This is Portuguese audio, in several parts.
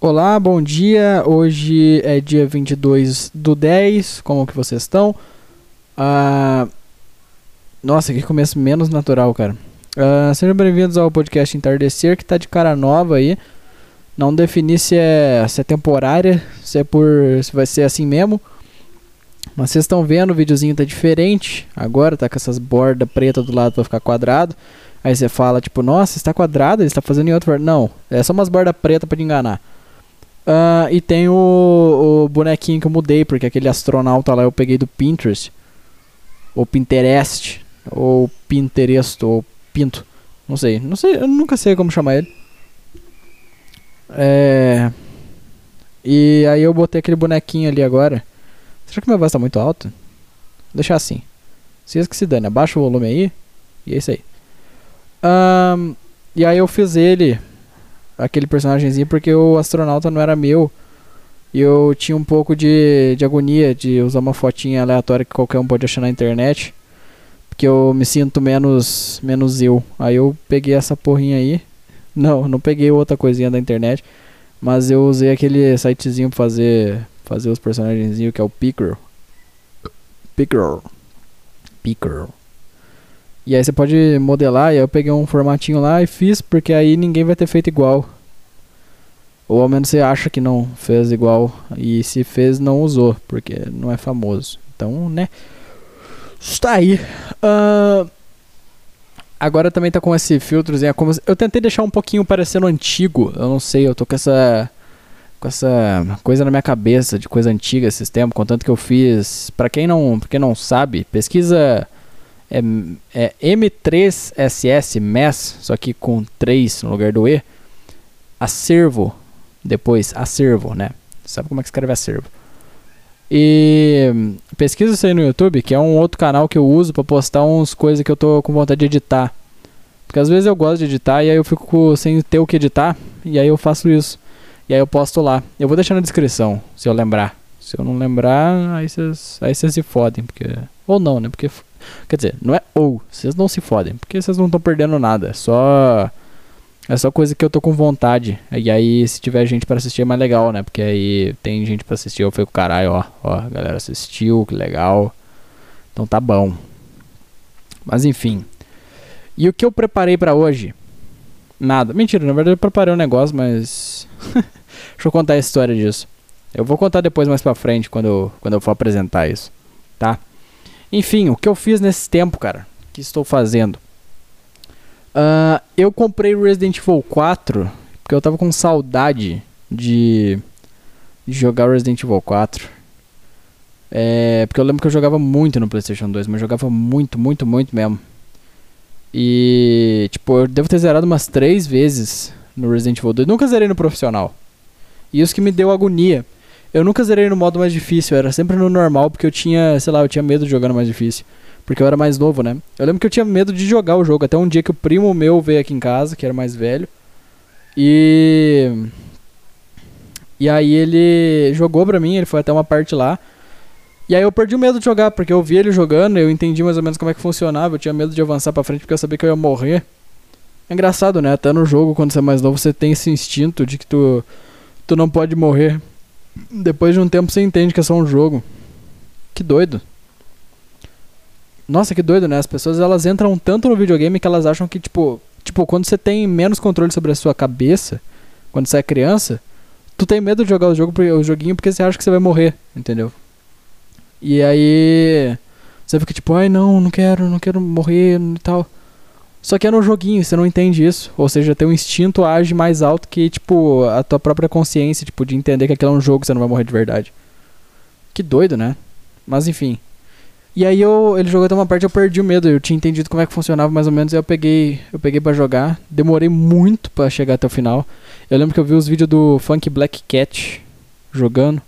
Olá, bom dia. Hoje é dia 22 do 10. Como que vocês estão? Ah, nossa, que começo menos natural, cara. Ah, sejam bem-vindos ao podcast Entardecer, que tá de cara nova aí. Não defini se é, se é temporária, se é por. se vai ser assim mesmo. Mas vocês estão vendo, o videozinho tá diferente. Agora tá com essas bordas pretas do lado pra ficar quadrado. Aí você fala, tipo, nossa, está quadrado, ele está fazendo em outro. Não, é só umas bordas pretas pra te enganar. Ah, e tem o, o bonequinho que eu mudei, porque aquele astronauta lá eu peguei do Pinterest. Ou Pinterest. Ou Pinterest, ou Pinto. Não sei, não sei, eu nunca sei como chamar ele. É. E aí eu botei aquele bonequinho ali agora. Será que minha voz tá muito alta? Vou deixar assim. Se que se dane, abaixa o volume aí. E é isso aí. Ahn, e aí eu fiz ele, aquele personagemzinho, porque o astronauta não era meu. E eu tinha um pouco de, de agonia de usar uma fotinha aleatória que qualquer um pode achar na internet. Porque eu me sinto menos, menos eu. Aí eu peguei essa porrinha aí. Não, não peguei outra coisinha da internet. Mas eu usei aquele sitezinho pra fazer, fazer os personagenzinhos que é o Picker. Picker. Picker. E aí você pode modelar, e aí eu peguei um formatinho lá e fiz, porque aí ninguém vai ter feito igual. Ou ao menos você acha que não fez igual. E se fez, não usou, porque não é famoso. Então, né? Está aí. Ah, agora também tá com esse filtrozinho. é como Eu tentei deixar um pouquinho parecendo antigo. Eu não sei, eu tô com essa. Com essa coisa na minha cabeça de coisa antiga esses tempos. Contanto que eu fiz. Pra quem não, pra quem não sabe, pesquisa. É, é M3SS MES, só que com 3 no lugar do E. Acervo. Depois, acervo, né? Sabe como é que escreve acervo? E pesquisa isso aí no YouTube, que é um outro canal que eu uso pra postar uns coisas que eu tô com vontade de editar. Porque às vezes eu gosto de editar e aí eu fico sem ter o que editar, e aí eu faço isso. E aí eu posto lá. Eu vou deixar na descrição, se eu lembrar. Se eu não lembrar, aí vocês aí se fodem, porque ou não, né? Porque quer dizer, não é ou, vocês não se fodem, porque vocês não estão perdendo nada, é só é só coisa que eu tô com vontade. E aí, se tiver gente pra assistir, é mais legal, né? Porque aí tem gente pra assistir. Eu fico, caralho, ó, ó, a galera assistiu, que legal. Então tá bom. Mas enfim. E o que eu preparei pra hoje? Nada. Mentira, na verdade eu preparei um negócio, mas. Deixa eu contar a história disso. Eu vou contar depois mais pra frente, quando eu, quando eu for apresentar isso. Tá? Enfim, o que eu fiz nesse tempo, cara? O que estou fazendo? Ah, eu comprei Resident Evil 4 porque eu tava com saudade de, de jogar Resident Evil 4. É, porque eu lembro que eu jogava muito no PlayStation 2, mas jogava muito, muito, muito mesmo. E, tipo, eu devo ter zerado umas três vezes no Resident Evil 2. Nunca zerei no profissional. E isso que me deu agonia. Eu nunca zerei no modo mais difícil, era sempre no normal, porque eu tinha, sei lá, eu tinha medo de jogar no mais difícil. Porque eu era mais novo, né? Eu lembro que eu tinha medo de jogar o jogo. Até um dia que o primo meu veio aqui em casa, que era mais velho. E. E aí ele jogou pra mim, ele foi até uma parte lá. E aí eu perdi o medo de jogar, porque eu vi ele jogando, eu entendi mais ou menos como é que funcionava, eu tinha medo de avançar pra frente porque eu sabia que eu ia morrer. É engraçado, né? Até no jogo, quando você é mais novo, você tem esse instinto de que tu, tu não pode morrer. Depois de um tempo você entende que é só um jogo. Que doido. Nossa, que doido, né? As pessoas elas entram tanto no videogame que elas acham que, tipo, tipo, quando você tem menos controle sobre a sua cabeça, quando você é criança, tu tem medo de jogar o jogo, o joguinho porque você acha que você vai morrer, entendeu? E aí você fica tipo, ai não, não quero, não quero morrer e tal. Só que é no joguinho, você não entende isso. Ou seja, teu instinto age mais alto que, tipo, a tua própria consciência, tipo, de entender que aquilo é um jogo, você não vai morrer de verdade. Que doido, né? Mas enfim. E aí eu, ele jogou até uma parte eu perdi o medo, eu tinha entendido como é que funcionava mais ou menos, e eu peguei, eu peguei para jogar. Demorei muito para chegar até o final. Eu lembro que eu vi os vídeos do Funk Black Cat jogando.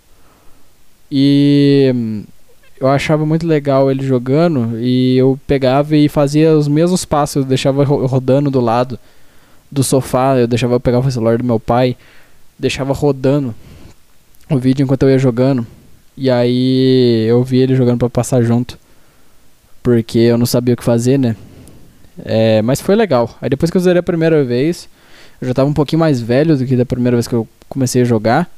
E hum, eu achava muito legal ele jogando e eu pegava e fazia os mesmos passos, eu deixava ro- rodando do lado do sofá, eu deixava eu pegava o celular do meu pai, deixava rodando o vídeo enquanto eu ia jogando. E aí eu vi ele jogando pra passar junto. Porque eu não sabia o que fazer, né? É, mas foi legal. Aí depois que eu zerei a primeira vez, Eu já tava um pouquinho mais velho do que da primeira vez que eu comecei a jogar.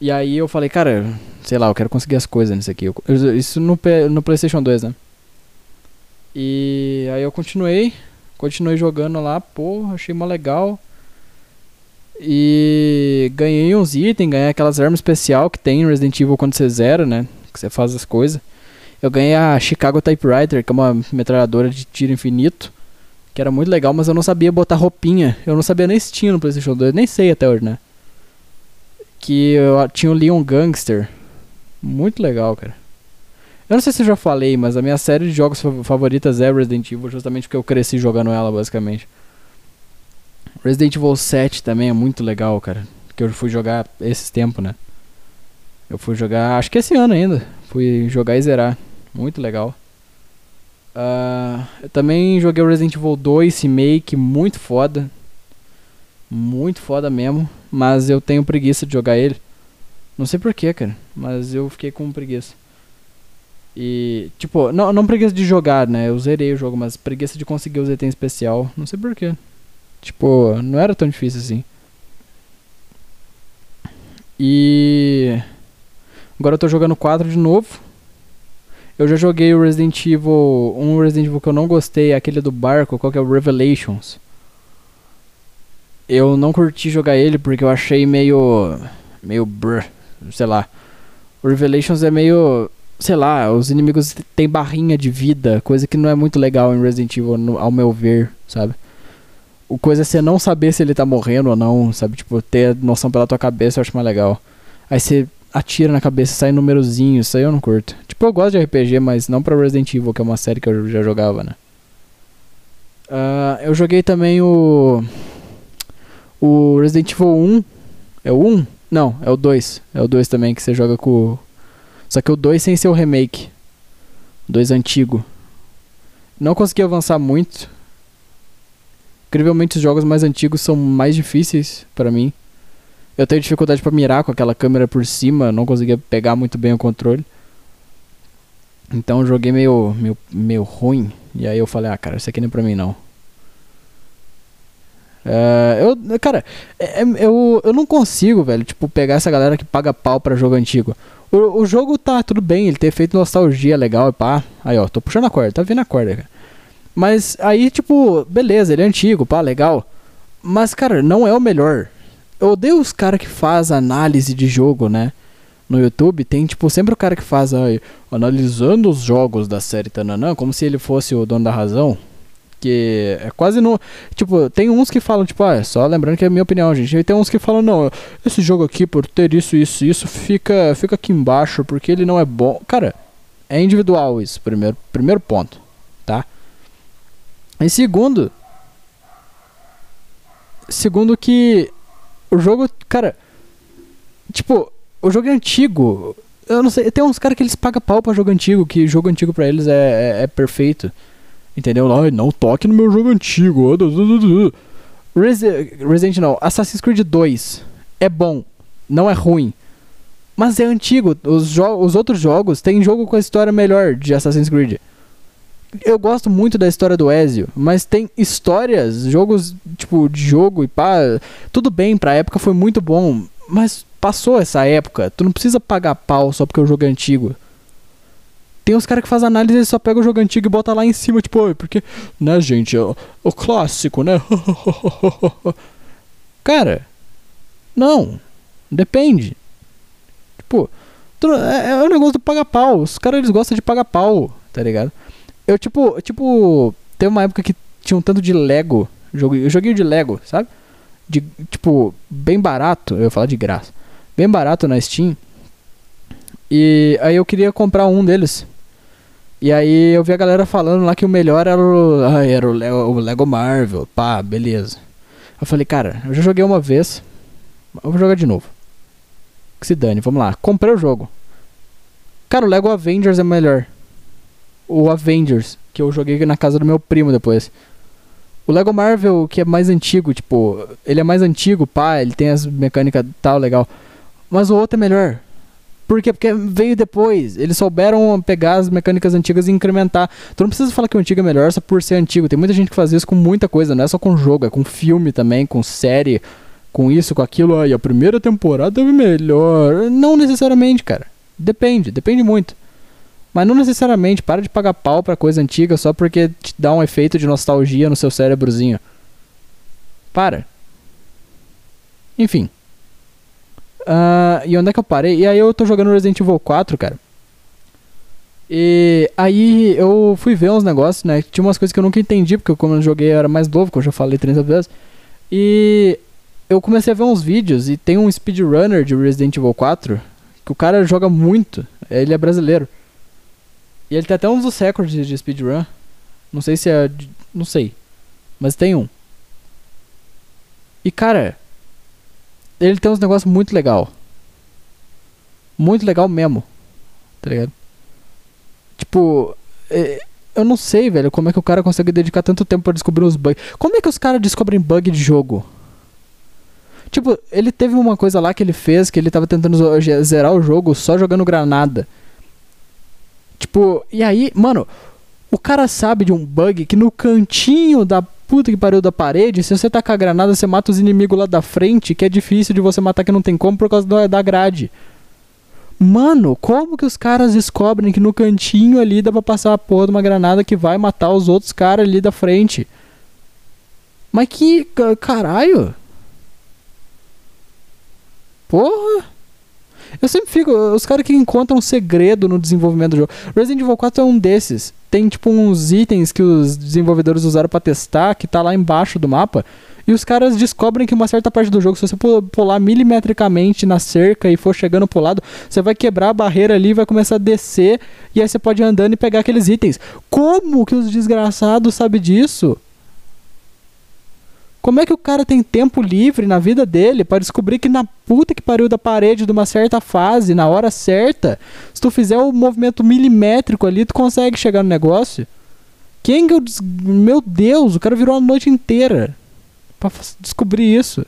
E aí eu falei, cara, sei lá, eu quero conseguir as coisas nisso aqui. Eu, isso no, no PlayStation 2, né? E aí eu continuei, continuei jogando lá, pô, achei mó legal. E ganhei uns itens, ganhei aquelas armas especial que tem em Resident Evil quando você zera, né? Que você faz as coisas. Eu ganhei a Chicago Typewriter, que é uma metralhadora de tiro infinito. Que era muito legal, mas eu não sabia botar roupinha. Eu não sabia nem se tinha no PlayStation 2, nem sei até hoje, né? Que eu tinha o Leon Gangster. Muito legal, cara. Eu não sei se eu já falei, mas a minha série de jogos favoritas é Resident Evil, justamente porque eu cresci jogando ela, basicamente. Resident Evil 7 também é muito legal, cara. Que eu fui jogar esses tempos, né? Eu fui jogar, acho que esse ano ainda. Fui jogar e zerar. Muito legal. Uh, eu também joguei o Resident Evil 2 Remake, muito foda. Muito foda mesmo. Mas eu tenho preguiça de jogar ele. Não sei porquê, cara. Mas eu fiquei com preguiça. E, tipo, não, não preguiça de jogar, né? Eu zerei o jogo, mas preguiça de conseguir os itens especial. Não sei porquê. Tipo, não era tão difícil assim. E. Agora eu tô jogando 4 de novo. Eu já joguei o Resident Evil. Um Resident Evil que eu não gostei, aquele do barco, qual que é o Revelations. Eu não curti jogar ele porque eu achei meio. meio brr, sei lá. O Revelations é meio sei lá, os inimigos têm barrinha de vida, coisa que não é muito legal em Resident Evil, no, ao meu ver, sabe? O coisa é você não saber se ele tá morrendo ou não, sabe? Tipo, ter noção pela tua cabeça eu acho mais legal. Aí você atira na cabeça sai númerozinho, isso aí eu não curto. Tipo, eu gosto de RPG, mas não pra Resident Evil, que é uma série que eu já jogava, né? Uh, eu joguei também o. O Resident Evil 1. É o 1? Não, é o 2. É o 2 também que você joga com, só que o 2 sem ser o remake. O 2 antigo. Não consegui avançar muito. Incrivelmente os jogos mais antigos são mais difíceis para mim. Eu tenho dificuldade para mirar com aquela câmera por cima, não conseguia pegar muito bem o controle. Então eu joguei meio, meio, meio ruim. E aí eu falei, ah cara, isso aqui não é pra mim não. Uh, eu, cara, é, é, eu, eu não consigo, velho, tipo, pegar essa galera que paga pau pra jogo antigo. O, o jogo tá tudo bem, ele ter feito nostalgia legal e pá. Aí, ó, tô puxando a corda, tá vindo a corda, cara. Mas aí, tipo, beleza, ele é antigo, pá, legal. Mas, cara, não é o melhor. Eu odeio os caras que faz análise de jogo, né? No YouTube tem, tipo, sempre o cara que faz aí, analisando os jogos da série Tananã, como se ele fosse o dono da razão. Que é quase no. Tipo, tem uns que falam, tipo, ah, só lembrando que é a minha opinião, gente. E tem uns que falam, não, esse jogo aqui, por ter isso, isso, isso, fica, fica aqui embaixo porque ele não é bom. Cara, é individual isso, primeiro, primeiro ponto, tá? E segundo. Segundo que. O jogo, cara. Tipo, o jogo é antigo. Eu não sei, tem uns caras que eles pagam pau pra jogo antigo, que jogo antigo pra eles é, é, é perfeito. Entendeu? Não, não toque no meu jogo antigo. Resi Resident não, Assassin's Creed 2 é bom, não é ruim. Mas é antigo. Os, os outros jogos tem jogo com a história melhor de Assassin's Creed. Eu gosto muito da história do Ezio, mas tem histórias, jogos tipo de jogo e pá, tudo bem, pra época foi muito bom, mas passou essa época. Tu não precisa pagar pau só porque o jogo é antigo. Tem uns caras que fazem análise e só pega o jogo antigo e bota lá em cima, tipo, porque, né, gente, o, o clássico, né? cara, não. Depende. Tipo, é, é o negócio do pagar pau. Os caras eles gostam de pagar pau, tá ligado? Eu, tipo, tipo, tem uma época que tinha um tanto de Lego. Joguei, joguei de Lego, sabe? De, tipo, bem barato. Eu ia falar de graça. Bem barato na Steam. E aí eu queria comprar um deles. E aí eu vi a galera falando lá que o melhor era o, ah, era o, Lego, o Lego Marvel. Pá, beleza. Eu falei, cara, eu já joguei uma vez. Eu vou jogar de novo. Que se dane, vamos lá. Comprei o jogo. Cara, o Lego Avengers é melhor. O Avengers, que eu joguei na casa do meu primo depois. O Lego Marvel, que é mais antigo, tipo, ele é mais antigo, pá, ele tem as mecânicas tal, legal. Mas o outro é melhor. Por quê? Porque veio depois. Eles souberam pegar as mecânicas antigas e incrementar. Tu não precisa falar que o antigo é melhor só por ser antigo. Tem muita gente que faz isso com muita coisa, não é só com jogo, é com filme também, com série, com isso, com aquilo. Aí a primeira temporada é melhor. Não necessariamente, cara. Depende, depende muito. Mas não necessariamente, para de pagar pau pra coisa antiga só porque te dá um efeito de nostalgia no seu cérebrozinho. Para. Enfim. Uh, e onde é que eu parei? E aí eu tô jogando Resident Evil 4, cara. E aí eu fui ver uns negócios, né? Tinha umas coisas que eu nunca entendi, porque como eu joguei eu era mais novo, que eu já falei 30 vezes. E eu comecei a ver uns vídeos e tem um speedrunner de Resident Evil 4 que o cara joga muito. Ele é brasileiro. E ele tem até uns dos recordes de speedrun. Não sei se é. Não sei. Mas tem um. E cara, ele tem uns negócios muito legal. Muito legal mesmo. Tá ligado? Tipo, é, eu não sei, velho, como é que o cara consegue dedicar tanto tempo para descobrir os bugs. Como é que os caras descobrem bug de jogo? Tipo, ele teve uma coisa lá que ele fez que ele tava tentando zerar o jogo só jogando granada. Tipo, e aí, mano, o cara sabe de um bug que no cantinho da puta que pariu da parede, se você tacar a granada, você mata os inimigos lá da frente, que é difícil de você matar que não tem como por causa da grade. Mano, como que os caras descobrem que no cantinho ali dá pra passar a porra de uma granada que vai matar os outros caras ali da frente? Mas que caralho? Porra! Eu sempre fico. Os caras que encontram um segredo no desenvolvimento do jogo. Resident Evil 4 é um desses. Tem tipo uns itens que os desenvolvedores usaram para testar, que tá lá embaixo do mapa. E os caras descobrem que uma certa parte do jogo, se você pular milimetricamente na cerca e for chegando pro lado, você vai quebrar a barreira ali, vai começar a descer, e aí você pode ir andando e pegar aqueles itens. Como que os desgraçados sabem disso? Como é que o cara tem tempo livre na vida dele para descobrir que na puta que pariu da parede de uma certa fase, na hora certa, se tu fizer o movimento milimétrico ali, tu consegue chegar no negócio? Quem que eu. Des... Meu Deus, o cara virou a noite inteira para descobrir isso.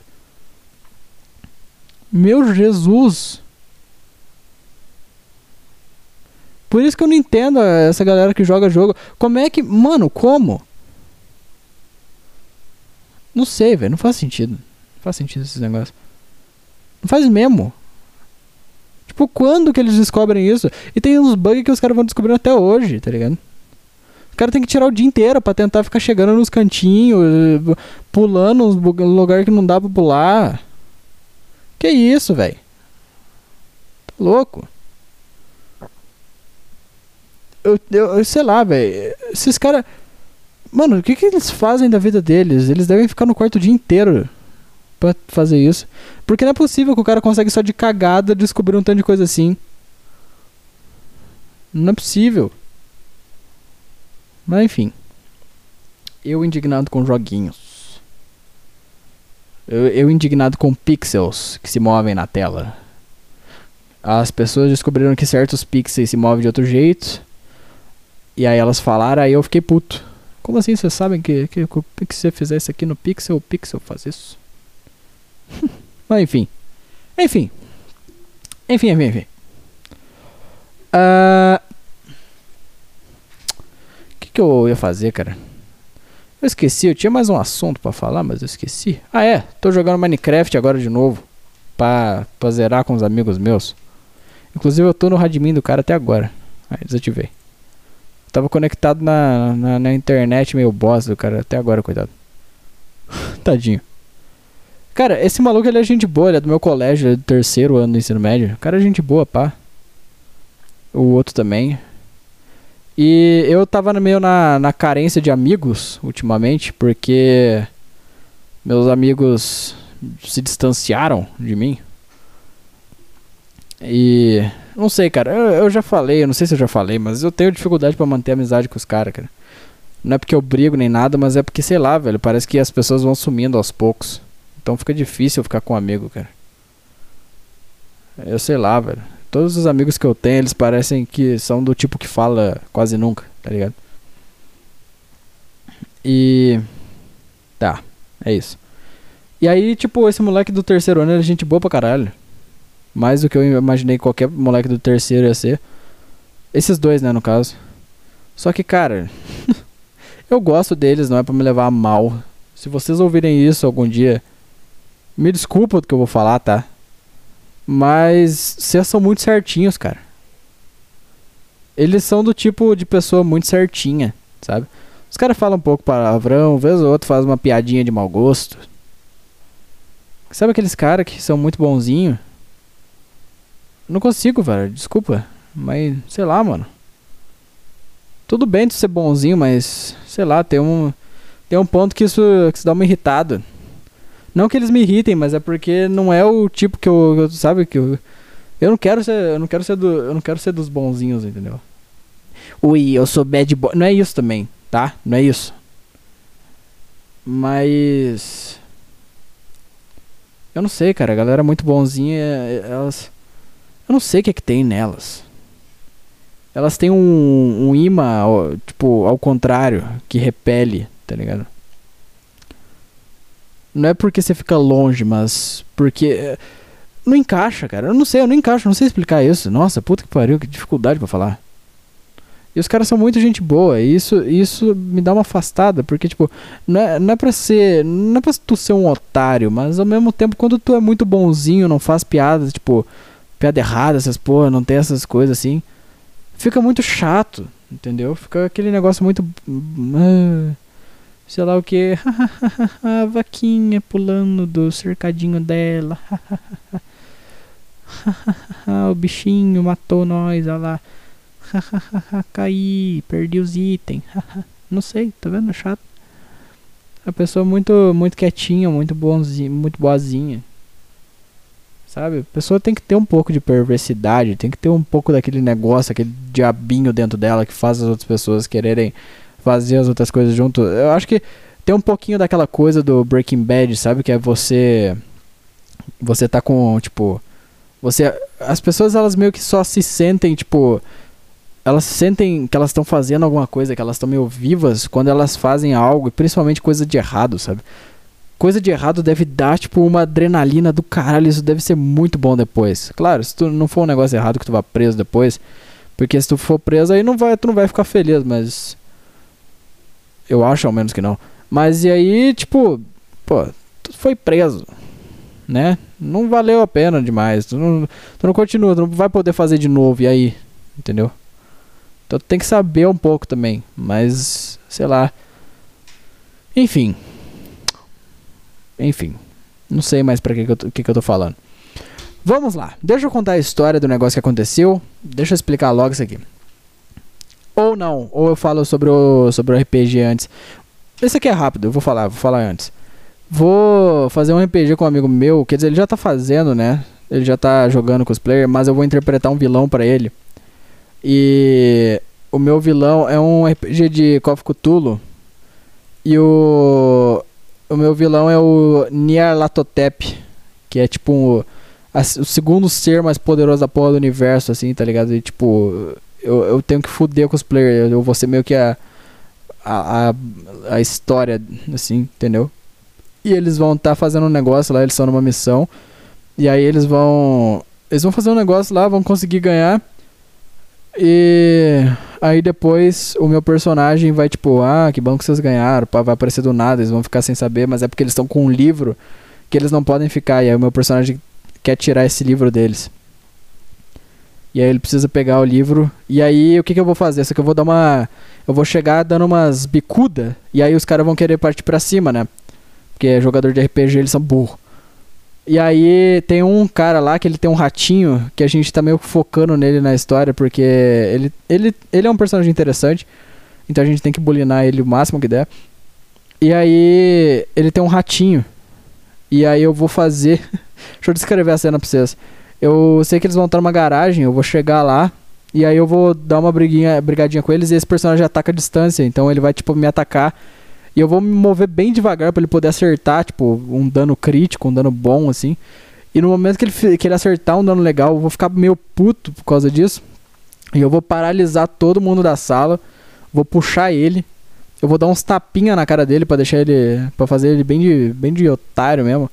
Meu Jesus. Por isso que eu não entendo essa galera que joga jogo. Como é que. Mano, como? Não sei, velho. Não faz sentido. Não faz sentido esses negócios. Não faz mesmo. Tipo, quando que eles descobrem isso? E tem uns bugs que os caras vão descobrindo até hoje, tá ligado? O cara tem que tirar o dia inteiro pra tentar ficar chegando nos cantinhos, pulando nos lugares que não dá pra pular. Que isso, velho? Tá louco? Eu, eu, eu sei lá, velho. Esses caras. Mano, o que, que eles fazem da vida deles? Eles devem ficar no quarto o dia inteiro pra fazer isso. Porque não é possível que o cara consegue só de cagada descobrir um tanto de coisa assim. Não é possível. Mas enfim. Eu indignado com joguinhos. Eu, eu indignado com pixels que se movem na tela. As pessoas descobriram que certos pixels se movem de outro jeito. E aí elas falaram, aí eu fiquei puto. Como assim vocês sabem que, que, que, que você fizer isso aqui no Pixel, o Pixel faz isso? Mas enfim. Enfim. Enfim, enfim, enfim. Uh, o que, que eu ia fazer, cara? Eu esqueci, eu tinha mais um assunto para falar, mas eu esqueci. Ah, é, tô jogando Minecraft agora de novo. Pra, pra zerar com os amigos meus. Inclusive eu tô no Radmin do cara até agora. Aí desativei. Tava conectado na, na, na internet meio bosta do cara até agora, coitado. Tadinho. Cara, esse maluco ele é gente boa, ele é do meu colégio, ele é do terceiro ano do ensino médio. O cara é gente boa, pá. O outro também. E eu tava meio na, na carência de amigos ultimamente, porque meus amigos se distanciaram de mim. E não sei, cara. Eu, eu, já falei, eu não sei se eu já falei, mas eu tenho dificuldade para manter amizade com os caras, cara. Não é porque eu brigo nem nada, mas é porque, sei lá, velho. Parece que as pessoas vão sumindo aos poucos. Então fica difícil ficar com um amigo, cara. Eu sei lá, velho. Todos os amigos que eu tenho, eles parecem que são do tipo que fala quase nunca, tá ligado? E. Tá, é isso. E aí, tipo, esse moleque do terceiro ano era gente boa pra caralho. Mais do que eu imaginei que qualquer moleque do terceiro ia ser. Esses dois, né, no caso. Só que, cara, eu gosto deles, não é pra me levar a mal. Se vocês ouvirem isso algum dia, me desculpa do que eu vou falar, tá? Mas vocês são muito certinhos, cara. Eles são do tipo de pessoa muito certinha, sabe? Os caras falam um pouco palavrão, vez ou outro faz uma piadinha de mau gosto. Sabe aqueles caras que são muito bonzinhos? Não consigo, velho, desculpa. Mas, sei lá, mano. Tudo bem de ser bonzinho, mas, sei lá, tem um, tem um ponto que isso, que isso dá uma irritada. Não que eles me irritem, mas é porque não é o tipo que eu, sabe que eu eu não quero ser, eu não quero ser do, eu não quero ser dos bonzinhos, entendeu? Ui, eu sou bad boy. Não é isso também, tá? Não é isso. Mas eu não sei, cara, a galera é muito bonzinha, elas eu não sei o que é que tem nelas. Elas têm um, um imã, tipo, ao contrário, que repele, tá ligado? Não é porque você fica longe, mas porque. Eh, não encaixa, cara. Eu não sei, eu não encaixo, não sei explicar isso. Nossa, puta que pariu, que dificuldade para falar. E os caras são muito gente boa, e isso, isso me dá uma afastada, porque, tipo, não é, não é pra ser. Não é pra tu ser um otário, mas ao mesmo tempo, quando tu é muito bonzinho, não faz piadas, tipo, piada errada, essas porra, não tem essas coisas assim, fica muito chato, entendeu? Fica aquele negócio muito. Uh, sei lá o que. a vaquinha pulando do cercadinho dela. o bichinho matou nós, olha lá. Caí, perdi os itens. Não sei, tá vendo? Chato. A pessoa muito, muito quietinha, muito bonzinha, muito boazinha. Sabe? A pessoa tem que ter um pouco de perversidade, tem que ter um pouco daquele negócio, aquele diabinho dentro dela que faz as outras pessoas quererem fazer as outras coisas junto. Eu acho que tem um pouquinho daquela coisa do Breaking Bad, sabe? Que é você. Você tá com, tipo. Você. As pessoas, elas meio que só se sentem, tipo. Elas sentem que elas estão fazendo alguma coisa, que elas estão meio vivas quando elas fazem algo, principalmente coisa de errado, sabe? Coisa de errado deve dar, tipo, uma adrenalina do caralho, isso deve ser muito bom depois. Claro, se tu não for um negócio errado que tu vá preso depois, porque se tu for preso aí não vai, tu não vai ficar feliz, mas eu acho ao menos que não. Mas e aí, tipo, pô, tu foi preso, né? Não valeu a pena demais. Tu não, tu não continua, tu não vai poder fazer de novo, e aí? Entendeu? Então tu tem que saber um pouco também. Mas, sei lá. Enfim. Enfim. Não sei mais pra que, que, eu, que, que eu tô falando. Vamos lá. Deixa eu contar a história do negócio que aconteceu. Deixa eu explicar logo isso aqui. Ou não, ou eu falo sobre o, sobre o RPG antes. Esse aqui é rápido, eu vou falar, vou falar antes. Vou fazer um RPG com um amigo meu, quer dizer, ele já tá fazendo, né? Ele já tá jogando com os players, mas eu vou interpretar um vilão para ele. E o meu vilão é um RPG de Call Cthulhu. E o o meu vilão é o Nyarlathotep, que é tipo um, a, o segundo ser mais poderoso da porra do universo, assim, tá ligado? E tipo, eu, eu tenho que fuder com os players. Eu vou ser meio que a, a, a, história, assim, entendeu? E eles vão estar tá fazendo um negócio lá, eles estão numa missão. E aí eles vão. Eles vão fazer um negócio lá, vão conseguir ganhar. E aí depois o meu personagem vai tipo, ah, que bom que vocês ganharam, vai aparecer do nada, eles vão ficar sem saber, mas é porque eles estão com um livro que eles não podem ficar. E aí o meu personagem quer tirar esse livro deles. E aí ele precisa pegar o livro. E aí o que, que eu vou fazer? Só que eu vou dar uma. Eu vou chegar dando umas bicuda. E aí os caras vão querer partir pra cima, né? Porque jogador de RPG eles são burro. E aí tem um cara lá que ele tem um ratinho que a gente tá meio focando nele na história porque ele, ele, ele é um personagem interessante. Então a gente tem que bulinar ele o máximo que der. E aí ele tem um ratinho. E aí eu vou fazer. Deixa eu descrever a cena pra vocês. Eu sei que eles vão estar numa garagem, eu vou chegar lá e aí eu vou dar uma briguinha, brigadinha com eles e esse personagem ataca a distância, então ele vai tipo me atacar e eu vou me mover bem devagar para ele poder acertar, tipo, um dano crítico, um dano bom assim. E no momento que ele, que ele acertar um dano legal, eu vou ficar meio puto por causa disso. E eu vou paralisar todo mundo da sala, vou puxar ele, eu vou dar uns tapinha na cara dele para deixar ele, para fazer ele bem de, bem de otário mesmo.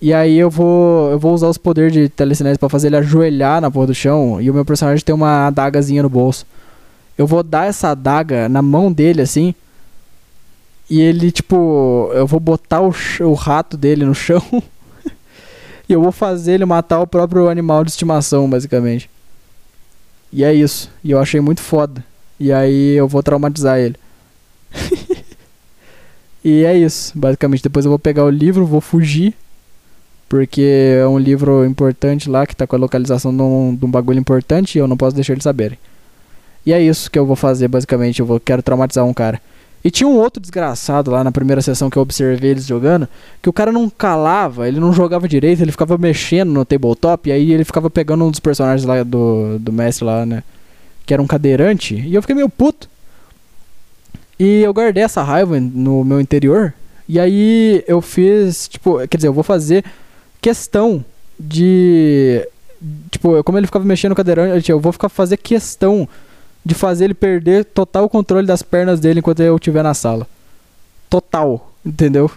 E aí eu vou eu vou usar os poderes de telecinese pra fazer ele ajoelhar na porra do chão e o meu personagem tem uma adagazinha no bolso. Eu vou dar essa adaga na mão dele assim. E ele tipo, eu vou botar o, o rato dele no chão. e eu vou fazer ele matar o próprio animal de estimação, basicamente. E é isso. E eu achei muito foda. E aí eu vou traumatizar ele. e é isso. Basicamente, depois eu vou pegar o livro, vou fugir. Porque é um livro importante lá que tá com a localização de um, de um bagulho importante e eu não posso deixar eles saberem. E é isso que eu vou fazer, basicamente. Eu vou, quero traumatizar um cara. E tinha um outro desgraçado lá na primeira sessão que eu observei eles jogando, que o cara não calava, ele não jogava direito, ele ficava mexendo no tabletop, e aí ele ficava pegando um dos personagens lá do, do mestre lá, né? Que era um cadeirante, e eu fiquei meio puto. E eu guardei essa raiva no meu interior, e aí eu fiz, tipo, quer dizer, eu vou fazer questão de. Tipo, como ele ficava mexendo no cadeirante, eu vou ficar fazer questão de fazer ele perder total controle das pernas dele enquanto eu estiver na sala. Total, entendeu?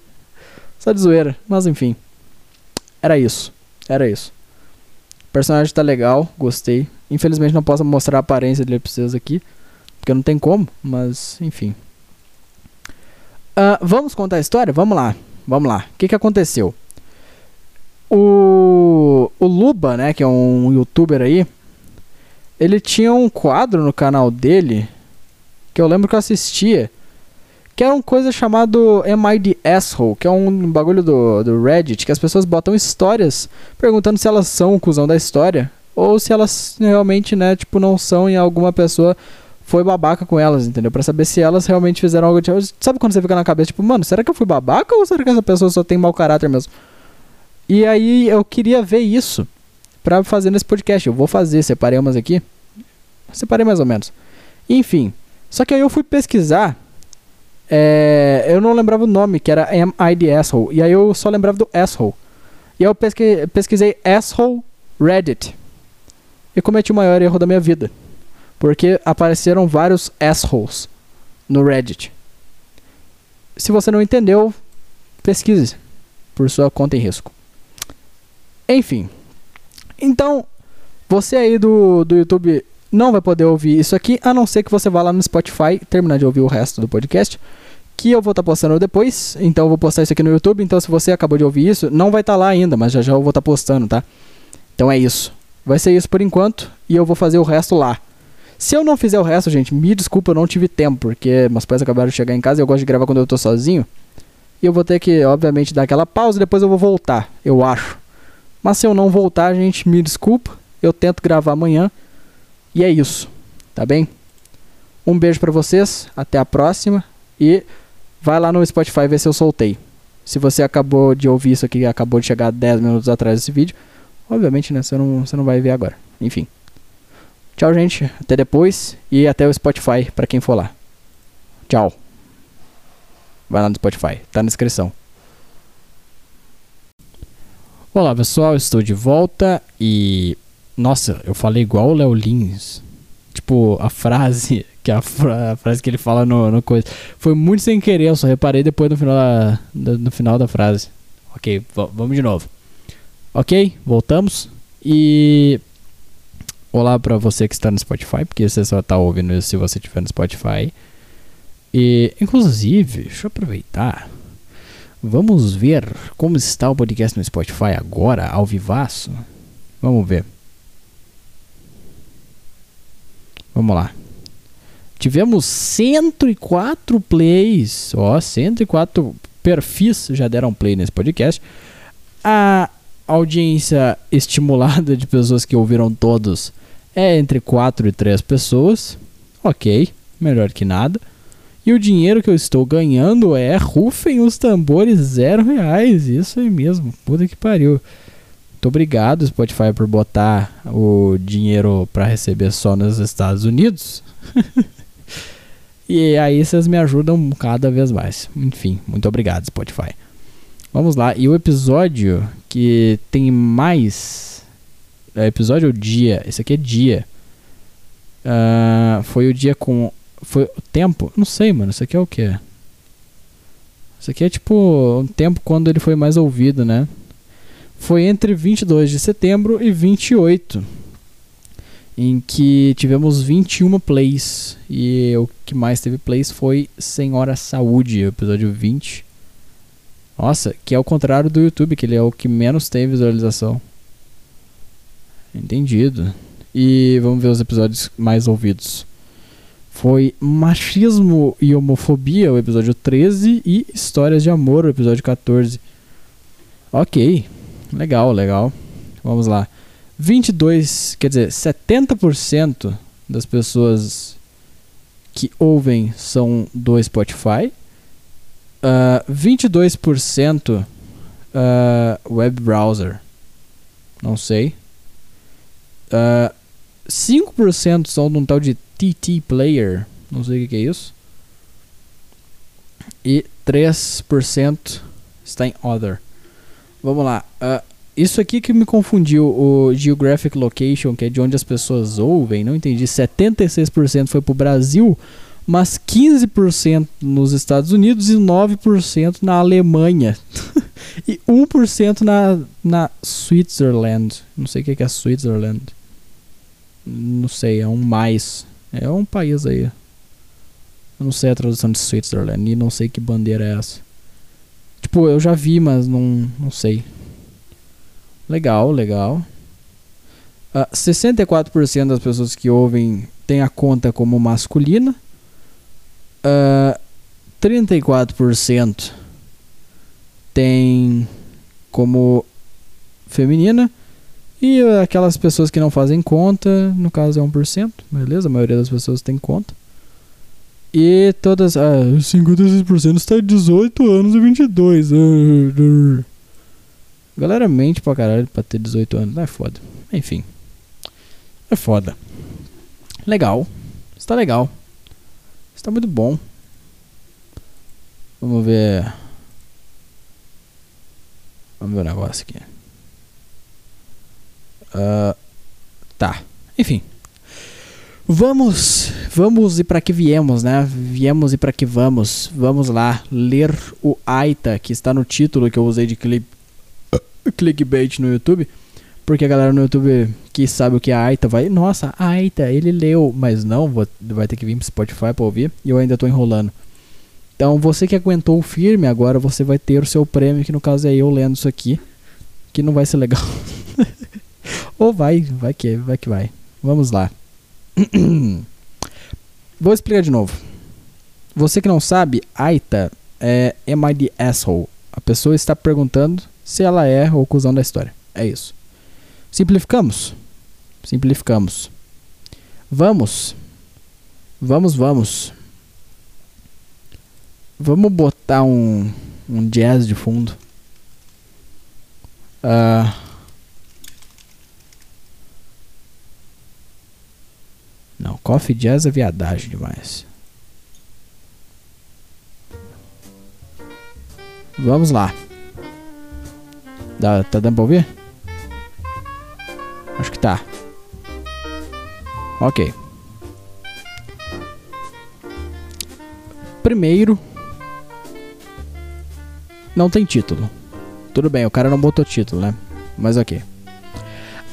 Só de zoeira, mas enfim. Era isso. Era isso. O personagem tá legal, gostei. Infelizmente não posso mostrar a aparência dele pra vocês aqui. Porque não tem como, mas enfim. Ah, vamos contar a história? Vamos lá. Vamos lá. O que, que aconteceu? O, o Luba, né, que é um youtuber aí, ele tinha um quadro no canal dele que eu lembro que eu assistia, que era uma coisa chamado Am I the Asshole, que é um bagulho do, do Reddit, que as pessoas botam histórias perguntando se elas são o cuzão da história ou se elas realmente, né, tipo, não são e alguma pessoa foi babaca com elas, entendeu? Pra saber se elas realmente fizeram algo de... Sabe quando você fica na cabeça, tipo, mano, será que eu fui babaca ou será que essa pessoa só tem mau caráter mesmo? E aí eu queria ver isso pra fazer nesse podcast. Eu vou fazer, separei umas aqui. Separei mais ou menos. Enfim, só que aí eu fui pesquisar. é, eu não lembrava o nome, que era the Asshole? E aí eu só lembrava do Asshole. E aí eu pesqui- pesquisei Asshole Reddit. E cometi o maior erro da minha vida. Porque apareceram vários assholes no Reddit. Se você não entendeu, pesquise por sua conta em risco. Enfim. Então, você aí do, do YouTube não vai poder ouvir isso aqui, a não ser que você vá lá no Spotify terminar de ouvir o resto do podcast. Que eu vou estar postando depois. Então eu vou postar isso aqui no YouTube. Então se você acabou de ouvir isso, não vai estar lá ainda, mas já já eu vou estar postando, tá? Então é isso. Vai ser isso por enquanto. E eu vou fazer o resto lá. Se eu não fizer o resto, gente, me desculpa, eu não tive tempo, porque meus pais acabaram de chegar em casa e eu gosto de gravar quando eu tô sozinho. E eu vou ter que, obviamente, dar aquela pausa e depois eu vou voltar, eu acho. Mas se eu não voltar, gente, me desculpa. Eu tento gravar amanhã. E é isso, tá bem? Um beijo pra vocês, até a próxima. E vai lá no Spotify ver se eu soltei. Se você acabou de ouvir isso aqui, acabou de chegar 10 minutos atrás desse vídeo, obviamente, né, você não, você não vai ver agora. Enfim. Tchau, gente. Até depois. E até o Spotify pra quem for lá. Tchau. Vai lá no Spotify. Tá na descrição. Olá, pessoal. Estou de volta e... Nossa, eu falei igual o Léo Lins. Tipo, a frase... Que a, fra- a frase que ele fala no, no coisa. Foi muito sem querer, eu só reparei depois no final da, no final da frase. Ok, vamos de novo. Ok, voltamos. E Olá pra você que está no Spotify, porque você só tá ouvindo isso se você estiver no Spotify. E, inclusive, deixa eu aproveitar. Vamos ver como está o podcast no Spotify agora, ao vivaço. Vamos ver. Vamos lá. Tivemos 104 plays. Ó, 104 perfis já deram play nesse podcast. A audiência estimulada de pessoas que ouviram todos é entre 4 e 3 pessoas. Ok, melhor que nada. E o dinheiro que eu estou ganhando é rufem os tambores zero reais. Isso aí mesmo. Puta que pariu. Muito obrigado, Spotify, por botar o dinheiro para receber só nos Estados Unidos. e aí vocês me ajudam cada vez mais. Enfim, muito obrigado, Spotify. Vamos lá. E o episódio que tem mais. É episódio ou dia? Esse aqui é dia. Ah, foi o dia com. Foi o tempo? Não sei, mano. Isso aqui é o que? Isso aqui é tipo um tempo quando ele foi mais ouvido, né? Foi entre 22 de setembro e 28, em que tivemos 21 plays. E o que mais teve plays foi Senhora Saúde, episódio 20. Nossa, que é o contrário do YouTube, que ele é o que menos tem visualização. Entendido. E vamos ver os episódios mais ouvidos. Foi Machismo e Homofobia, o episódio 13, e Histórias de Amor, o episódio 14. Ok, legal, legal. Vamos lá. 22, quer dizer, 70% das pessoas que ouvem são do Spotify. Uh, 22% uh, web browser. Não sei. Uh, 5% são de um tal de TT Player. Não sei o que, é isso. E 3% está em Other. Vamos lá. Uh, isso aqui que me confundiu, o Geographic Location, que é de onde as pessoas ouvem, não entendi. 76% foi pro Brasil, mas 15% nos Estados Unidos e 9% na Alemanha. e 1% na, na Switzerland. Não sei o que é, é Switzerland. Não sei, é um mais. É um país aí. Eu não sei a tradução de Switzerland e não sei que bandeira é essa. Tipo, eu já vi, mas não, não sei. Legal, legal. Uh, ah, 64% das pessoas que ouvem tem a conta como masculina. Uh, ah, 34% tem como feminina. E aquelas pessoas que não fazem conta, no caso é 1%, beleza? A maioria das pessoas tem conta. E todas. Ah, 56% está de 18 anos e 22. A galera mente pra caralho pra ter 18 anos. Não é foda. Enfim. É foda. Legal. Está legal. Está muito bom. Vamos ver. Vamos ver o negócio aqui. Uh, tá. Enfim. Vamos, vamos e para que viemos, né? Viemos e para que vamos. Vamos lá ler o Aita que está no título que eu usei de clip, clickbait no YouTube. Porque a galera no YouTube que sabe o que é Aita vai, nossa, Aita, ele leu, mas não, vou, vai ter que vir pro Spotify para ouvir e eu ainda tô enrolando. Então, você que aguentou firme, agora você vai ter o seu prêmio, que no caso é eu lendo isso aqui, que não vai ser legal. Ou vai, vai que vai que vai. Vamos lá. Vou explicar de novo. Você que não sabe, Aita é Am I the asshole? A pessoa está perguntando se ela é o cuzão da história. É isso. Simplificamos? Simplificamos. Vamos. Vamos, vamos. Vamos botar um, um jazz de fundo. Uh, Não, coffee jazz é viadagem demais. Vamos lá. Dá, tá dando pra ouvir? Acho que tá. Ok. Primeiro. Não tem título. Tudo bem, o cara não botou título, né? Mas ok.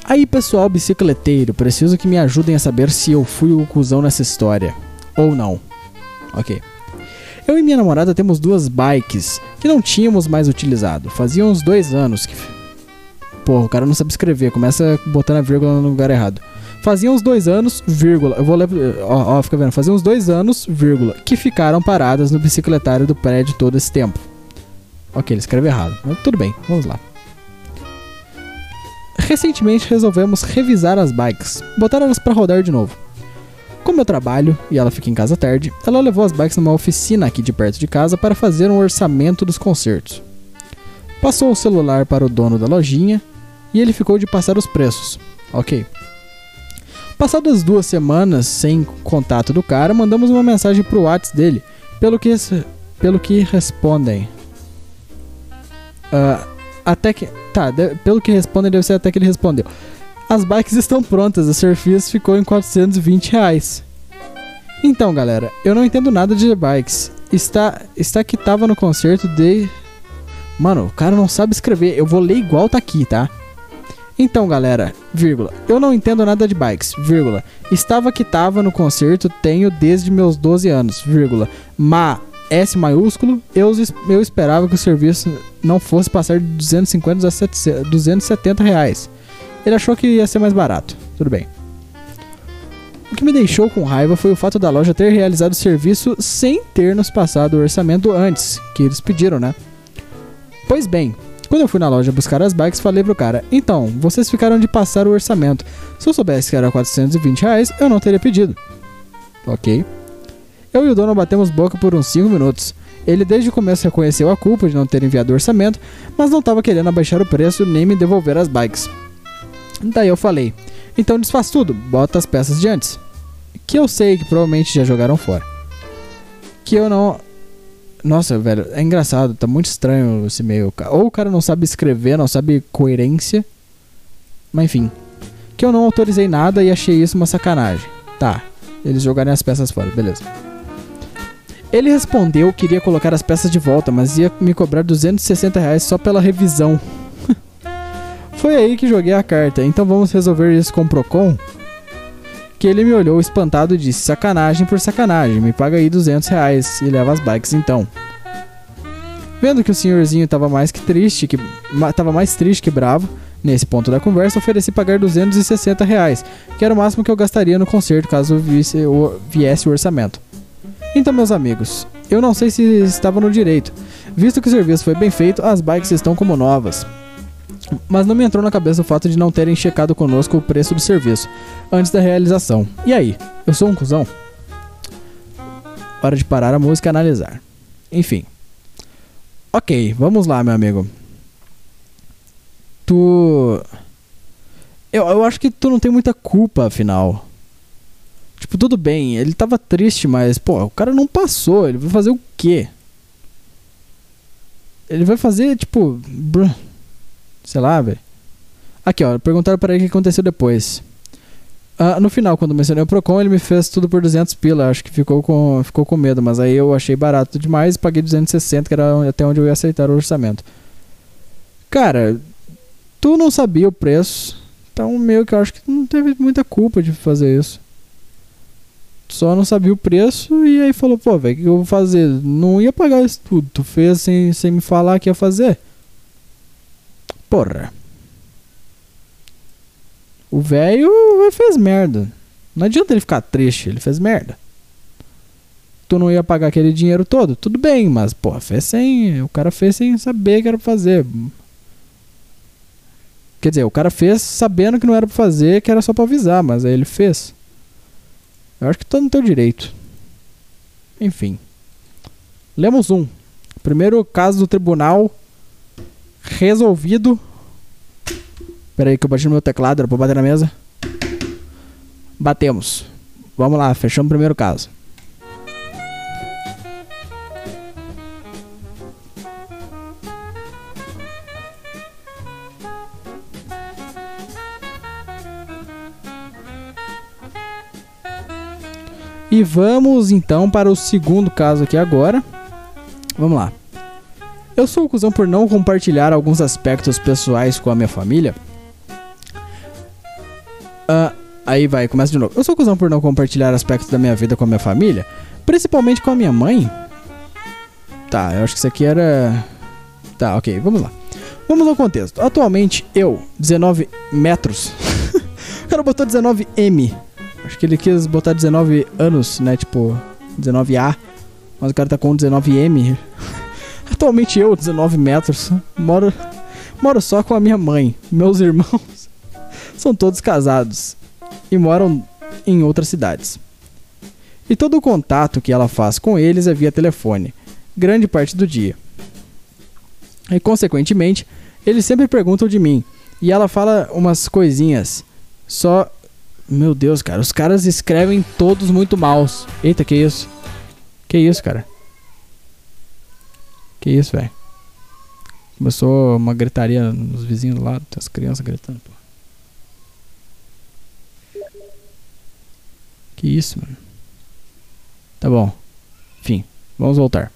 Aí pessoal bicicleteiro, preciso que me ajudem a saber se eu fui o cuzão nessa história. Ou não. Ok. Eu e minha namorada temos duas bikes que não tínhamos mais utilizado. Fazia uns dois anos que. Porra, o cara não sabe escrever, começa botando a vírgula no lugar errado. Fazia uns dois anos, vírgula. Eu vou ler. Ó, ó, fica vendo. Fazia uns dois anos, vírgula. Que ficaram paradas no bicicletário do prédio todo esse tempo. Ok, ele escreve errado. Mas tudo bem, vamos lá. Recentemente resolvemos revisar as bikes, botar elas para rodar de novo. Como eu trabalho e ela fica em casa tarde, ela levou as bikes numa oficina aqui de perto de casa para fazer um orçamento dos concertos. Passou o celular para o dono da lojinha e ele ficou de passar os preços. Ok. Passadas duas semanas sem contato do cara, mandamos uma mensagem pro WhatsApp dele, pelo que, pelo que respondem. Uh, até que. Tá, de, pelo que respondem, deve ser até que ele respondeu. As bikes estão prontas, a Surface ficou em 420 reais. Então, galera, eu não entendo nada de bikes. Está, está que tava no concerto de. Mano, o cara não sabe escrever. Eu vou ler igual tá aqui, tá? Então, galera, vírgula, eu não entendo nada de bikes, vírgula. Estava que tava no concerto, tenho desde meus 12 anos, vírgula. Ma S maiúsculo, eu, eu esperava que o serviço não fosse passar de 250 a 270 reais. Ele achou que ia ser mais barato. Tudo bem. O que me deixou com raiva foi o fato da loja ter realizado o serviço sem ter nos passado o orçamento antes, que eles pediram, né? Pois bem, quando eu fui na loja buscar as bikes, falei pro cara: Então, vocês ficaram de passar o orçamento. Se eu soubesse que era 420 reais, eu não teria pedido. Ok. Eu e o dono batemos boca por uns 5 minutos. Ele desde o começo reconheceu a culpa de não ter enviado o orçamento, mas não estava querendo abaixar o preço nem me devolver as bikes. Daí eu falei: Então desfaz tudo, bota as peças de antes. Que eu sei que provavelmente já jogaram fora. Que eu não nossa, velho, é engraçado, tá muito estranho esse e-mail. Ou o cara não sabe escrever, não sabe coerência. Mas enfim. Que eu não autorizei nada e achei isso uma sacanagem. Tá, eles jogarem as peças fora, beleza. Ele respondeu que iria colocar as peças de volta, mas ia me cobrar 260 reais só pela revisão. Foi aí que joguei a carta, então vamos resolver isso com o Procon? que ele me olhou espantado e disse: Sacanagem por sacanagem, me paga aí 200 reais e leva as bikes então. Vendo que o senhorzinho estava mais que triste, que tava mais triste que bravo, nesse ponto da conversa ofereci pagar 260 reais, que era o máximo que eu gastaria no concerto caso viesse o, viesse o orçamento. Então, meus amigos, eu não sei se estava no direito. Visto que o serviço foi bem feito, as bikes estão como novas. Mas não me entrou na cabeça o fato de não terem checado conosco o preço do serviço antes da realização. E aí? Eu sou um cuzão? Hora de parar a música e analisar. Enfim. Ok, vamos lá, meu amigo. Tu. Eu, eu acho que tu não tem muita culpa, afinal. Tipo, tudo bem, ele tava triste, mas, pô, o cara não passou. Ele vai fazer o quê? Ele vai fazer, tipo. Sei lá, velho. Aqui, ó. Perguntaram para ele o que aconteceu depois. Ah, no final, quando mencionei o Procon, ele me fez tudo por 200 pila. Acho que ficou com, ficou com medo. Mas aí eu achei barato demais e paguei 260, que era até onde eu ia aceitar o orçamento. Cara, tu não sabia o preço. Então, meio que eu acho que não teve muita culpa de fazer isso. Só não sabia o preço e aí falou, pô, velho, o que eu vou fazer? Não ia pagar isso tudo. Tu fez sem, sem me falar que ia fazer. Porra. O velho fez merda. Não adianta ele ficar triste, ele fez merda. Tu não ia pagar aquele dinheiro todo? Tudo bem, mas, porra, fez sem. O cara fez sem saber que era pra fazer. Quer dizer, o cara fez sabendo que não era pra fazer, que era só pra avisar, mas aí ele fez. Eu acho que tá no teu direito. Enfim. Lemos um. Primeiro caso do tribunal resolvido. Pera aí que eu bati no meu teclado, era pra bater na mesa. Batemos. Vamos lá, fechamos o primeiro caso. E vamos então para o segundo caso aqui agora. Vamos lá. Eu sou o cuzão por não compartilhar alguns aspectos pessoais com a minha família. Uh, aí vai, começa de novo. Eu sou o cuzão por não compartilhar aspectos da minha vida com a minha família, principalmente com a minha mãe. Tá, eu acho que isso aqui era. Tá, ok, vamos lá. Vamos ao contexto. Atualmente, eu, 19 metros. o cara botou 19M. Acho que ele quis botar 19 anos, né? Tipo, 19A. Mas o cara tá com 19M. Atualmente eu, 19 metros, moro, moro só com a minha mãe. Meus irmãos são todos casados e moram em outras cidades. E todo o contato que ela faz com eles é via telefone, grande parte do dia. E consequentemente, eles sempre perguntam de mim. E ela fala umas coisinhas. Só. Meu Deus, cara, os caras escrevem todos muito maus. Eita, que isso? Que isso, cara? Que isso, velho? Começou uma gritaria nos vizinhos lado, as crianças gritando, pô. Que isso, mano. Tá bom. Enfim. Vamos voltar.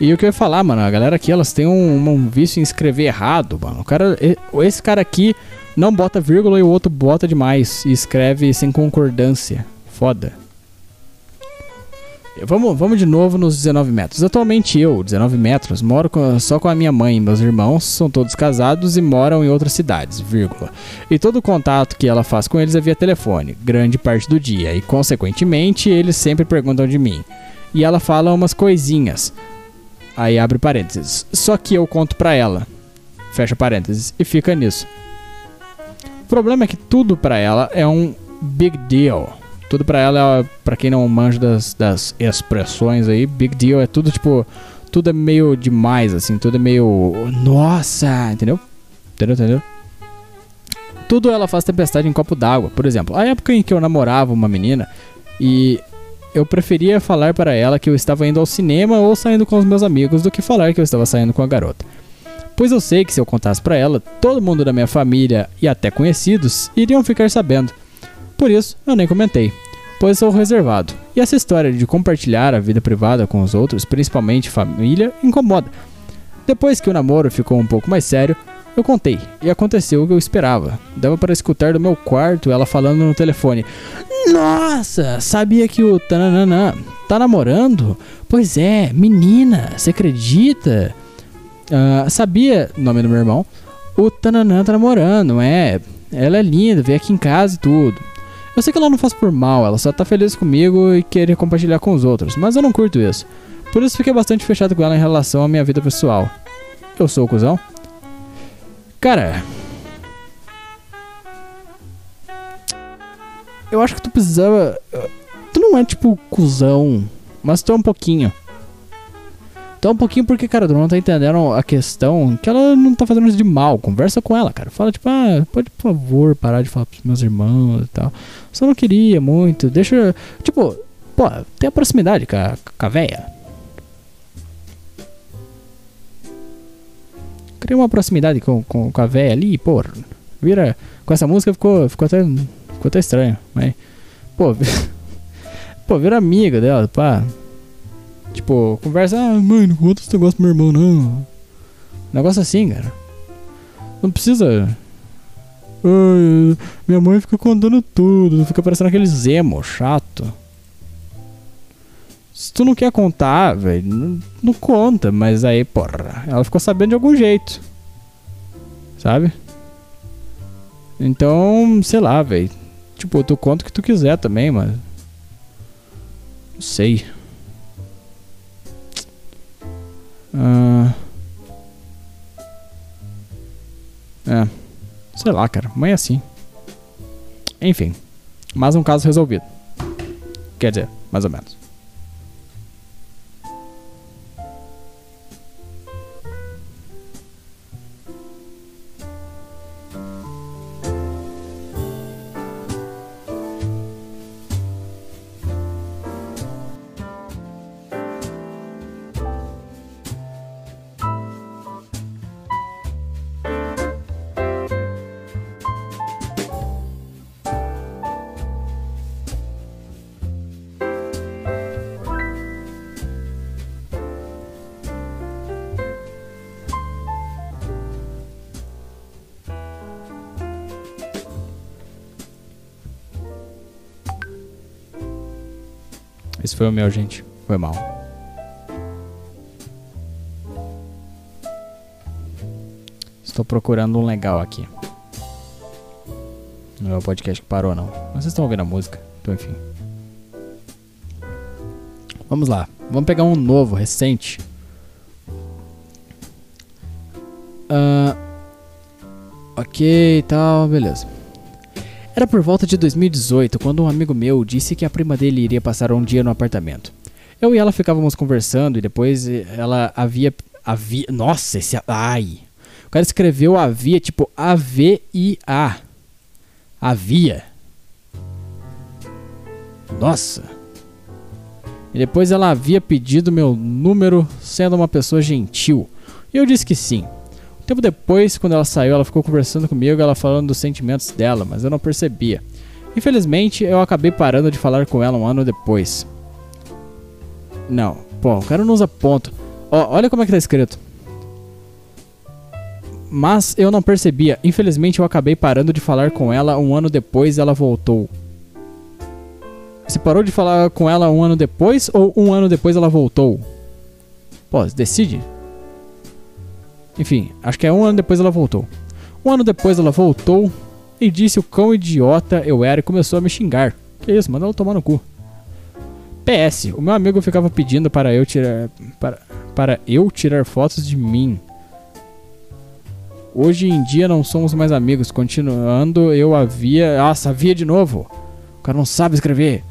E o que eu ia falar, mano, a galera aqui, elas têm um, um vício em escrever errado, mano. O cara, esse cara aqui não bota vírgula e o outro bota demais e escreve sem concordância. Foda. Vamos, vamos de novo nos 19 metros. Atualmente eu, 19 metros, moro com, só com a minha mãe e meus irmãos, são todos casados e moram em outras cidades, vírgula. E todo o contato que ela faz com eles é via telefone, grande parte do dia, e consequentemente eles sempre perguntam de mim. E ela fala umas coisinhas. Aí abre parênteses. Só que eu conto pra ela. Fecha parênteses. E fica nisso. O problema é que tudo pra ela é um big deal. Tudo pra ela, pra quem não manja das, das expressões aí, big deal é tudo tipo. Tudo é meio demais, assim, tudo é meio. Nossa! Entendeu? Entendeu? Entendeu? Tudo ela faz tempestade em copo d'água. Por exemplo, a época em que eu namorava uma menina e eu preferia falar para ela que eu estava indo ao cinema ou saindo com os meus amigos do que falar que eu estava saindo com a garota. Pois eu sei que se eu contasse para ela, todo mundo da minha família e até conhecidos iriam ficar sabendo. Por isso, eu nem comentei, pois sou reservado. E essa história de compartilhar a vida privada com os outros, principalmente família, incomoda. Depois que o namoro ficou um pouco mais sério, eu contei, e aconteceu o que eu esperava. Dava para escutar do meu quarto ela falando no telefone: Nossa, sabia que o Tananana tá namorando? Pois é, menina, você acredita? Uh, sabia, nome do meu irmão, o Tananã tá namorando, é. Ela é linda, veio aqui em casa e tudo. Eu sei que ela não faz por mal, ela só tá feliz comigo e quer compartilhar com os outros, mas eu não curto isso. Por isso fiquei bastante fechado com ela em relação à minha vida pessoal. Eu sou o cuzão? Cara. Eu acho que tu precisava. Tu não é tipo cuzão, mas tu é um pouquinho. Então um pouquinho porque, cara, tu não tá entendendo a questão que ela não tá fazendo isso de mal. Conversa com ela, cara. Fala, tipo, ah, pode, por favor, parar de falar pros meus irmãos e tal. Só não queria muito. Deixa. Tipo, pô, tem a proximidade com a, com a véia. Cria uma proximidade com, com, com a véia ali, pô. Vira. Com essa música ficou, ficou, até, ficou até estranho, mas. Pô, pô, vira amiga dela, pá. Tipo, conversa, ah, mãe, não conta esse negócio pro meu irmão, não. Negócio assim, cara. Não precisa. Ai, minha mãe fica contando tudo, fica parecendo aquele zemo chato. Se tu não quer contar, velho, não, não, conta, mas aí, porra, ela ficou sabendo de algum jeito. Sabe? Então, sei lá, velho. Tipo, tu conta o que tu quiser também, mas. Não sei. Uh... É. Sei lá, cara. Mãe é assim. Enfim. Mais um caso resolvido. Quer dizer, mais ou menos. Esse foi o meu, gente. Foi mal. Estou procurando um legal aqui. Não é o podcast que parou, não. Mas vocês estão ouvindo a música. Então, enfim. Vamos lá. Vamos pegar um novo, recente. Uh, ok, tal, beleza. Era por volta de 2018 quando um amigo meu disse que a prima dele iria passar um dia no apartamento. Eu e ela ficávamos conversando e depois ela havia. havia nossa, esse. Ai! O cara escreveu havia tipo A-V-I-A. Havia. Nossa! E depois ela havia pedido meu número sendo uma pessoa gentil. E eu disse que sim. Tempo depois, quando ela saiu, ela ficou conversando comigo, ela falando dos sentimentos dela, mas eu não percebia. Infelizmente, eu acabei parando de falar com ela um ano depois. Não, pô, o cara não usa ponto. Ó, olha como é que tá escrito. Mas eu não percebia. Infelizmente, eu acabei parando de falar com ela um ano depois ela voltou. Você parou de falar com ela um ano depois ou um ano depois ela voltou? Pô, decide. Enfim, acho que é um ano depois ela voltou. Um ano depois ela voltou e disse o quão idiota eu era e começou a me xingar. Que isso, manda ela tomar no cu. PS, o meu amigo ficava pedindo para eu tirar para, para eu tirar fotos de mim. Hoje em dia não somos mais amigos. Continuando, eu havia. Nossa, havia de novo. O cara não sabe escrever.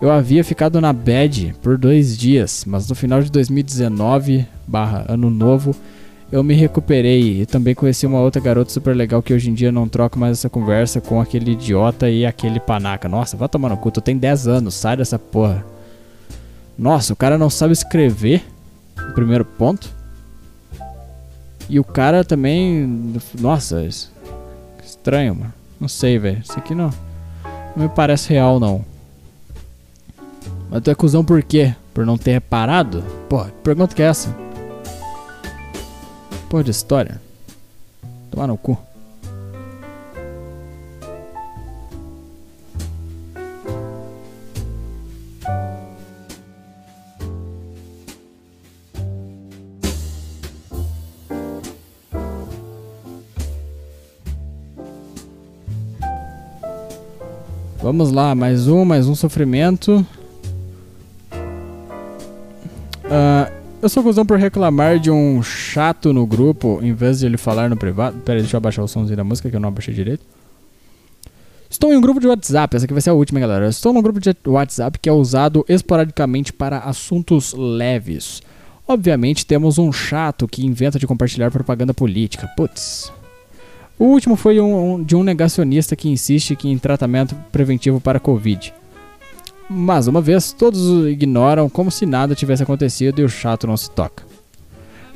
Eu havia ficado na bad por dois dias, mas no final de 2019, barra ano novo, eu me recuperei e também conheci uma outra garota super legal que hoje em dia não troco mais essa conversa com aquele idiota e aquele panaca. Nossa, vai tomar no cu, tu tem 10 anos, sai dessa porra. Nossa, o cara não sabe escrever. Primeiro ponto. E o cara também. Nossa, estranho, mano. Não sei, velho. Isso aqui não. Não me parece real, não. Mas tu é cuzão por quê? Por não ter reparado? Pô, que pergunta que é essa? Porra de história. Tomar no cu. Vamos lá, mais um, mais um sofrimento. Eu sou cuzão por reclamar de um chato no grupo, em vez de ele falar no privado. Pera aí, deixa eu abaixar o somzinho da música que eu não abaixei direito. Estou em um grupo de WhatsApp, essa aqui vai ser a última, galera. Estou num grupo de WhatsApp que é usado esporadicamente para assuntos leves. Obviamente temos um chato que inventa de compartilhar propaganda política. Putz. O último foi um, um, de um negacionista que insiste que em tratamento preventivo para Covid. Mas uma vez todos o ignoram como se nada tivesse acontecido e o chato não se toca.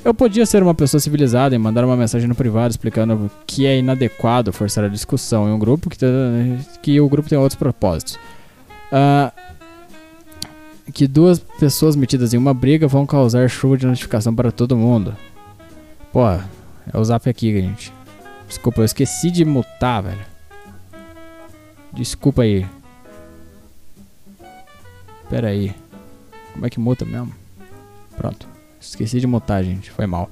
Eu podia ser uma pessoa civilizada e mandar uma mensagem no privado explicando que é inadequado forçar a discussão em um grupo que, que o grupo tem outros propósitos. Uh, que duas pessoas metidas em uma briga vão causar chuva de notificação para todo mundo. Pô, é o zap aqui, gente. Desculpa, eu esqueci de mutar, velho. Desculpa aí. Pera aí. Como é que muta mesmo? Pronto. Esqueci de mutar, gente. Foi mal.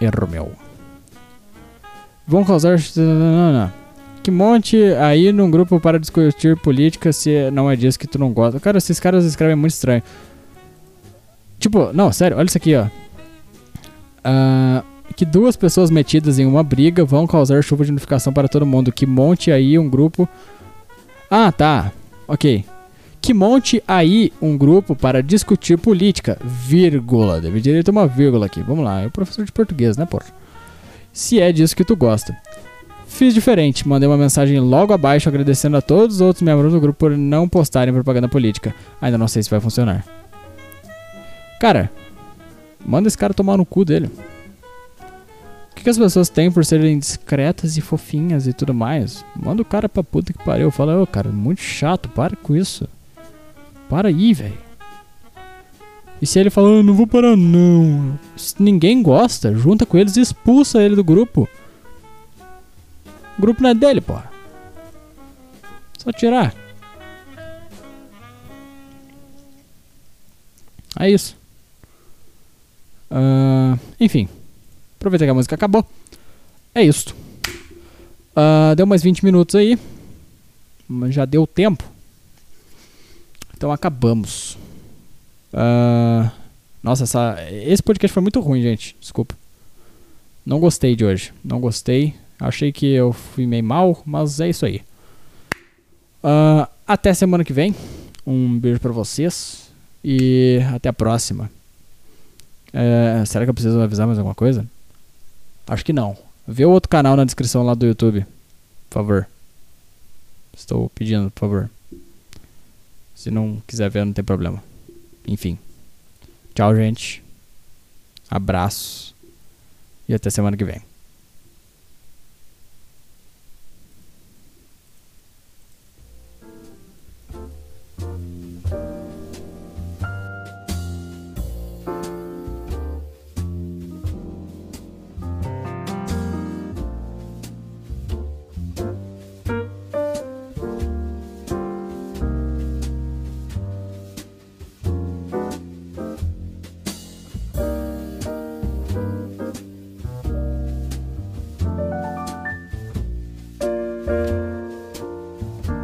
Erro meu. Vão causar. Que monte aí num grupo para discutir política se não é disso que tu não gosta. Cara, esses caras escrevem muito estranho. Tipo, não, sério, olha isso aqui, ó. Uh, que duas pessoas metidas em uma briga vão causar chuva de notificação para todo mundo. Que monte aí um grupo. Ah, tá. Ok. Que monte aí um grupo para discutir política, vírgula. Deve direito uma vírgula aqui. Vamos lá, é professor de português, né, porra? Se é disso que tu gosta. Fiz diferente, mandei uma mensagem logo abaixo agradecendo a todos os outros membros do grupo por não postarem propaganda política. Ainda não sei se vai funcionar. Cara, manda esse cara tomar no cu dele que, que as pessoas têm por serem discretas e fofinhas e tudo mais? Manda o cara pra puta que pariu. Fala, ô cara, muito chato, para com isso. Para aí, velho. E se ele fala, não vou parar não. Se ninguém gosta, junta com eles e expulsa ele do grupo. O grupo não é dele, porra. Só tirar. É isso. Uh, enfim. Aproveita que a música acabou. É isso. Uh, deu mais 20 minutos aí. Mas já deu tempo. Então acabamos. Uh, nossa, essa, esse podcast foi muito ruim, gente. Desculpa. Não gostei de hoje. Não gostei. Achei que eu fui meio mal, mas é isso aí. Uh, até semana que vem. Um beijo pra vocês. E até a próxima. Uh, será que eu preciso avisar mais alguma coisa? Acho que não. Vê o outro canal na descrição lá do YouTube. Por favor. Estou pedindo, por favor. Se não quiser ver, não tem problema. Enfim. Tchau, gente. Abraço. E até semana que vem.